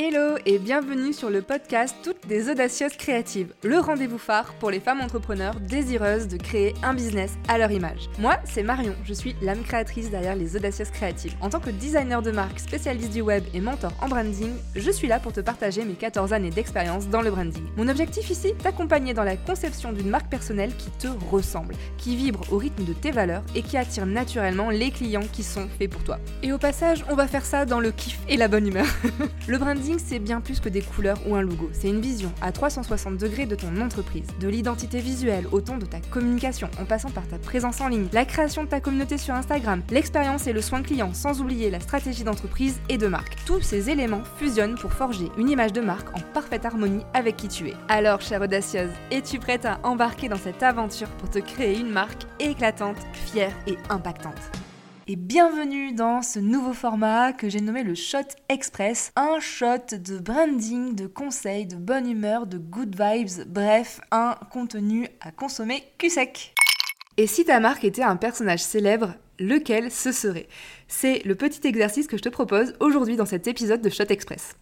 Hello et bienvenue sur le podcast Toutes des audacieuses créatives, le rendez-vous phare pour les femmes entrepreneurs désireuses de créer un business à leur image. Moi, c'est Marion, je suis l'âme créatrice derrière les audacieuses créatives. En tant que designer de marque, spécialiste du web et mentor en branding, je suis là pour te partager mes 14 années d'expérience dans le branding. Mon objectif ici, t'accompagner dans la conception d'une marque personnelle qui te ressemble, qui vibre au rythme de tes valeurs et qui attire naturellement les clients qui sont faits pour toi. Et au passage, on va faire ça dans le kiff et la bonne humeur. le branding c'est bien plus que des couleurs ou un logo. C'est une vision à 360 degrés de ton entreprise, de l'identité visuelle au ton de ta communication, en passant par ta présence en ligne, la création de ta communauté sur Instagram, l'expérience et le soin client, sans oublier la stratégie d'entreprise et de marque. Tous ces éléments fusionnent pour forger une image de marque en parfaite harmonie avec qui tu es. Alors, chère audacieuse, es-tu prête à embarquer dans cette aventure pour te créer une marque éclatante, fière et impactante? Et bienvenue dans ce nouveau format que j'ai nommé le Shot Express. Un shot de branding, de conseils, de bonne humeur, de good vibes, bref, un contenu à consommer cul sec. Et si ta marque était un personnage célèbre, lequel ce serait? C'est le petit exercice que je te propose aujourd'hui dans cet épisode de Shot Express.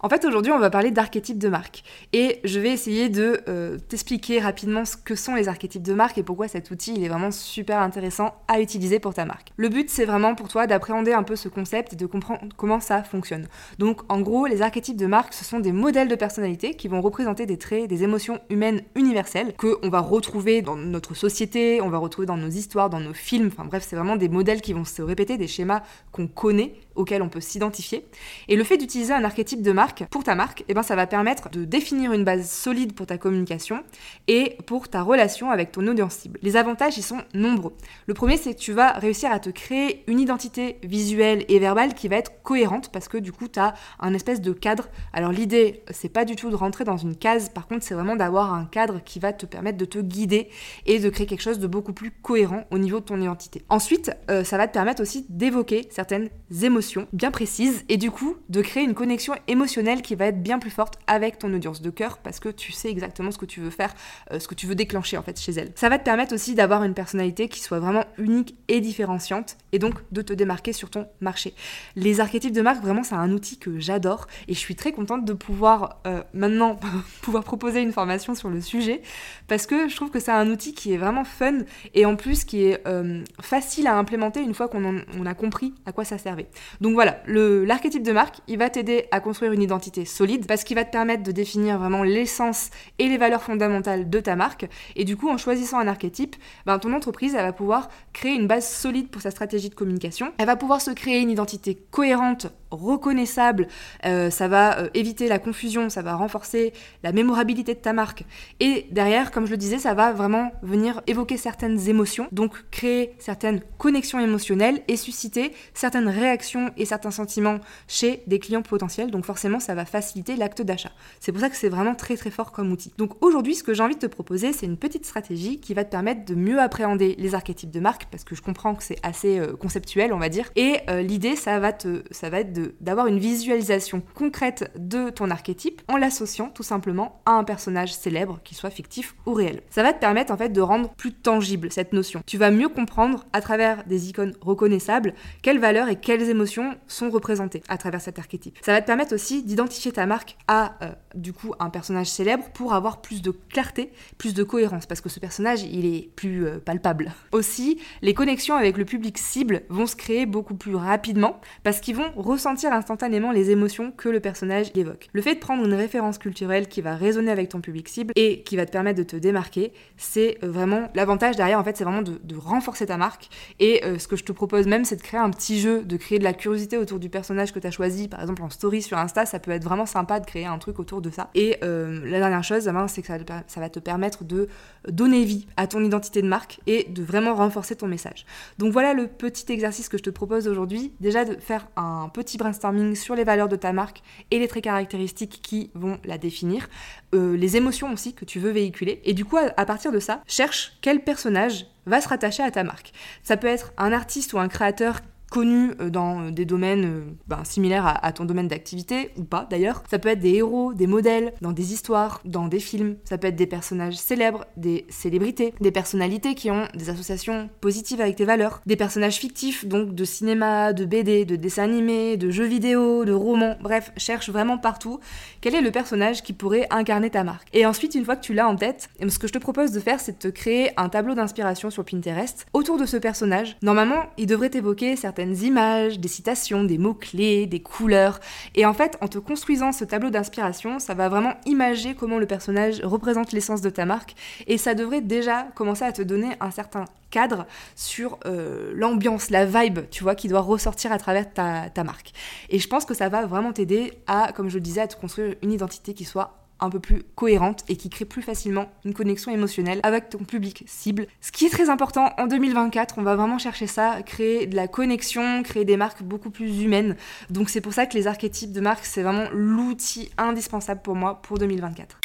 En fait, aujourd'hui, on va parler d'archétypes de marque. Et je vais essayer de euh, t'expliquer rapidement ce que sont les archétypes de marque et pourquoi cet outil, il est vraiment super intéressant à utiliser pour ta marque. Le but, c'est vraiment pour toi d'appréhender un peu ce concept et de comprendre comment ça fonctionne. Donc, en gros, les archétypes de marque, ce sont des modèles de personnalité qui vont représenter des traits, des émotions humaines universelles qu'on va retrouver dans notre société, on va retrouver dans nos histoires, dans nos films. Enfin bref, c'est vraiment des modèles qui vont se répéter, des schémas qu'on connaît auxquels on peut s'identifier. Et le fait d'utiliser un archétype de marque pour ta marque, eh ben, ça va permettre de définir une base solide pour ta communication et pour ta relation avec ton audience cible. Les avantages, ils sont nombreux. Le premier, c'est que tu vas réussir à te créer une identité visuelle et verbale qui va être cohérente parce que du coup, tu as un espèce de cadre. Alors l'idée, c'est pas du tout de rentrer dans une case, par contre, c'est vraiment d'avoir un cadre qui va te permettre de te guider et de créer quelque chose de beaucoup plus cohérent au niveau de ton identité. Ensuite, euh, ça va te permettre aussi d'évoquer certaines émotions bien précise et du coup de créer une connexion émotionnelle qui va être bien plus forte avec ton audience de cœur parce que tu sais exactement ce que tu veux faire, euh, ce que tu veux déclencher en fait chez elle. Ça va te permettre aussi d'avoir une personnalité qui soit vraiment unique et différenciante et donc de te démarquer sur ton marché. Les archétypes de marque, vraiment c'est un outil que j'adore et je suis très contente de pouvoir euh, maintenant pouvoir proposer une formation sur le sujet parce que je trouve que c'est un outil qui est vraiment fun et en plus qui est euh, facile à implémenter une fois qu'on on a compris à quoi ça servait. Donc voilà, l'archétype de marque, il va t'aider à construire une identité solide parce qu'il va te permettre de définir vraiment l'essence et les valeurs fondamentales de ta marque. Et du coup, en choisissant un archétype, ben, ton entreprise, elle va pouvoir créer une base solide pour sa stratégie de communication. Elle va pouvoir se créer une identité cohérente reconnaissable, euh, ça va euh, éviter la confusion, ça va renforcer la mémorabilité de ta marque. Et derrière, comme je le disais, ça va vraiment venir évoquer certaines émotions, donc créer certaines connexions émotionnelles et susciter certaines réactions et certains sentiments chez des clients potentiels. Donc forcément, ça va faciliter l'acte d'achat. C'est pour ça que c'est vraiment très très fort comme outil. Donc aujourd'hui, ce que j'ai envie de te proposer, c'est une petite stratégie qui va te permettre de mieux appréhender les archétypes de marque, parce que je comprends que c'est assez euh, conceptuel, on va dire. Et l'idée, ça va te, ça va être d'avoir une visualisation concrète de ton archétype en l'associant tout simplement à un personnage célèbre, qui soit fictif ou réel. Ça va te permettre en fait de rendre plus tangible cette notion. Tu vas mieux comprendre à travers des icônes reconnaissables quelles valeurs et quelles émotions sont représentées à travers cet archétype. Ça va te permettre aussi d'identifier ta marque à euh, du coup un personnage célèbre pour avoir plus de clarté, plus de cohérence parce que ce personnage il est plus euh, palpable. Aussi, les connexions avec le public cible vont se créer beaucoup plus rapidement parce qu'ils vont ressentir instantanément les émotions que le personnage évoque. Le fait de prendre une référence culturelle qui va résonner avec ton public cible et qui va te permettre de te démarquer, c'est euh, vraiment l'avantage derrière en fait, c'est vraiment de, renforcer ta marque et ce que je te propose même c'est de créer un petit jeu, de créer de la curiosité autour du personnage que tu as choisi, par exemple en story sur Insta, ça peut être vraiment sympa de créer un truc autour de ça. Et euh, la dernière chose, c'est que ça, va te permettre de donner vie à ton identité de marque et de vraiment renforcer ton message. Donc voilà le petit exercice que je te propose aujourd'hui. Déjà de faire un petit brainstorming sur les valeurs de ta marque et les traits caractéristiques qui vont la définir, euh, les émotions aussi que tu veux véhiculer. Et du coup, à partir de ça, cherche quel personnage va se rattacher à ta marque. Ça peut être un artiste ou un créateur connus euh, dans des domaines euh, ben, similaires à, à ton domaine d'activité, ou pas d'ailleurs. Ça peut être des héros, des modèles, dans des histoires, dans des films. Ça peut être des personnages célèbres, des célébrités, des personnalités qui ont des associations positives avec tes valeurs, des personnages fictifs, donc de cinéma, de BD, de dessins animés, de jeux vidéo, de romans, bref, cherche vraiment partout quel est le personnage qui pourrait incarner ta marque. Et ensuite, une fois que tu l'as en tête, ce que je te propose de faire, c'est de te créer un tableau d'inspiration sur Pinterest autour de ce personnage. Normalement, il devrait évoquer images, des citations, des mots-clés, des couleurs. Et en fait, en te construisant ce tableau d'inspiration, ça va vraiment imager comment le personnage représente l'essence de ta marque. Et ça devrait déjà commencer à te donner un certain cadre sur euh, l'ambiance, la vibe, tu vois, qui doit ressortir à travers ta, ta marque. Et je pense que ça va vraiment t'aider à, comme je le disais, à te construire une identité qui soit un peu plus cohérente et qui crée plus facilement une connexion émotionnelle avec ton public cible. Ce qui est très important en 2024, on va vraiment chercher ça, créer de la connexion, créer des marques beaucoup plus humaines. Donc c'est pour ça que les archétypes de marque, c'est vraiment l'outil indispensable pour moi pour 2024.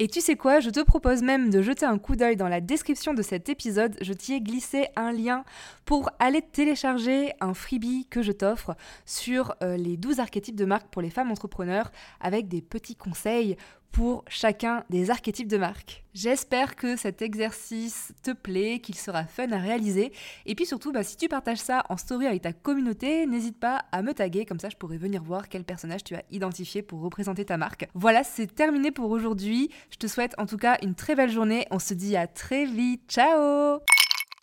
Et tu sais quoi, je te propose même de jeter un coup d'œil dans la description de cet épisode. Je t'y ai glissé un lien pour aller télécharger un freebie que je t'offre sur euh, les 12 archétypes de marque pour les femmes entrepreneurs avec des petits conseils pour chacun des archétypes de marque. J'espère que cet exercice te plaît, qu'il sera fun à réaliser. Et puis surtout, bah, si tu partages ça en story avec ta communauté, n'hésite pas à me taguer, comme ça je pourrai venir voir quel personnage tu as identifié pour représenter ta marque. Voilà, c'est terminé pour aujourd'hui. Je te souhaite en tout cas une très belle journée. On se dit à très vite. Ciao